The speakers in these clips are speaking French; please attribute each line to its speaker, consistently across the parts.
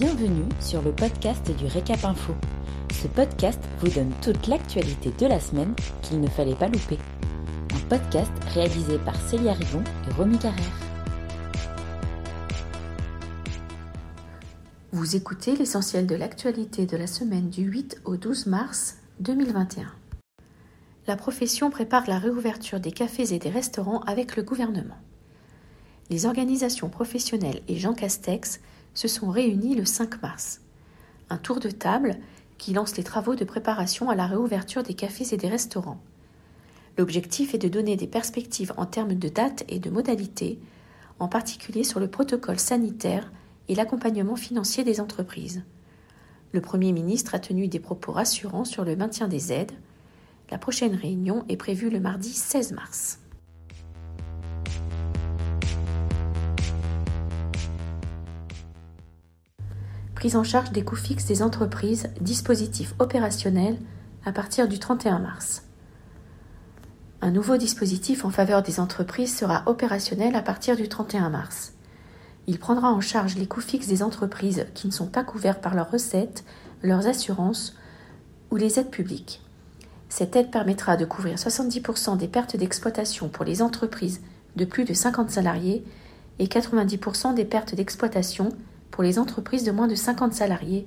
Speaker 1: Bienvenue sur le podcast du Récap Info. Ce podcast vous donne toute l'actualité de la semaine qu'il ne fallait pas louper. Un podcast réalisé par Célia Rivon et Romy Carrère.
Speaker 2: Vous écoutez l'essentiel de l'actualité de la semaine du 8 au 12 mars 2021. La profession prépare la réouverture des cafés et des restaurants avec le gouvernement. Les organisations professionnelles et Jean Castex se sont réunis le 5 mars. Un tour de table qui lance les travaux de préparation à la réouverture des cafés et des restaurants. L'objectif est de donner des perspectives en termes de date et de modalités, en particulier sur le protocole sanitaire et l'accompagnement financier des entreprises. Le Premier ministre a tenu des propos rassurants sur le maintien des aides. La prochaine réunion est prévue le mardi 16 mars. Prise en charge des coûts fixes des entreprises, dispositif opérationnel à partir du 31 mars. Un nouveau dispositif en faveur des entreprises sera opérationnel à partir du 31 mars. Il prendra en charge les coûts fixes des entreprises qui ne sont pas couverts par leurs recettes, leurs assurances ou les aides publiques. Cette aide permettra de couvrir 70% des pertes d'exploitation pour les entreprises de plus de 50 salariés et 90% des pertes d'exploitation pour les entreprises de moins de 50 salariés,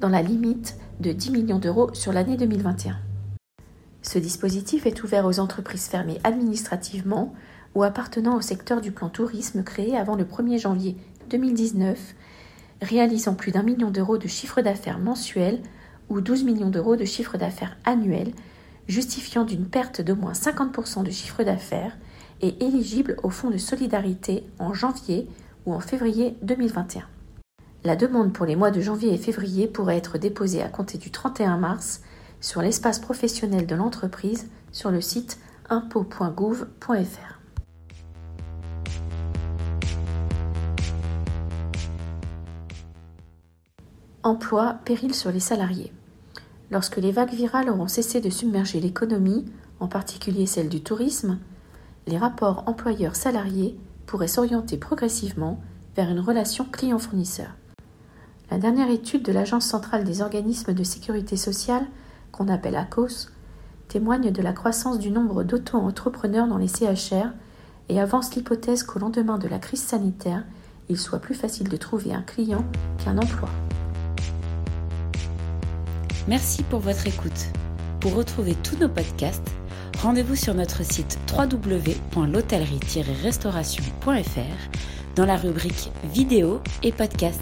Speaker 2: dans la limite de 10 millions d'euros sur l'année 2021. Ce dispositif est ouvert aux entreprises fermées administrativement ou appartenant au secteur du plan tourisme créé avant le 1er janvier 2019, réalisant plus d'un million d'euros de chiffre d'affaires mensuel ou 12 millions d'euros de chiffre d'affaires annuel, justifiant d'une perte d'au moins 50% de chiffre d'affaires et éligible au Fonds de solidarité en janvier ou en février 2021. La demande pour les mois de janvier et février pourrait être déposée à compter du 31 mars sur l'espace professionnel de l'entreprise sur le site impôt.gouv.fr. Emploi, péril sur les salariés. Lorsque les vagues virales auront cessé de submerger l'économie, en particulier celle du tourisme, les rapports employeurs-salariés pourraient s'orienter progressivement vers une relation client-fournisseur. La dernière étude de l'Agence centrale des organismes de sécurité sociale, qu'on appelle ACOS, témoigne de la croissance du nombre d'auto-entrepreneurs dans les CHR et avance l'hypothèse qu'au lendemain de la crise sanitaire, il soit plus facile de trouver un client qu'un emploi.
Speaker 1: Merci pour votre écoute. Pour retrouver tous nos podcasts, rendez-vous sur notre site www.l'hôtellerie-restauration.fr dans la rubrique vidéo et podcasts.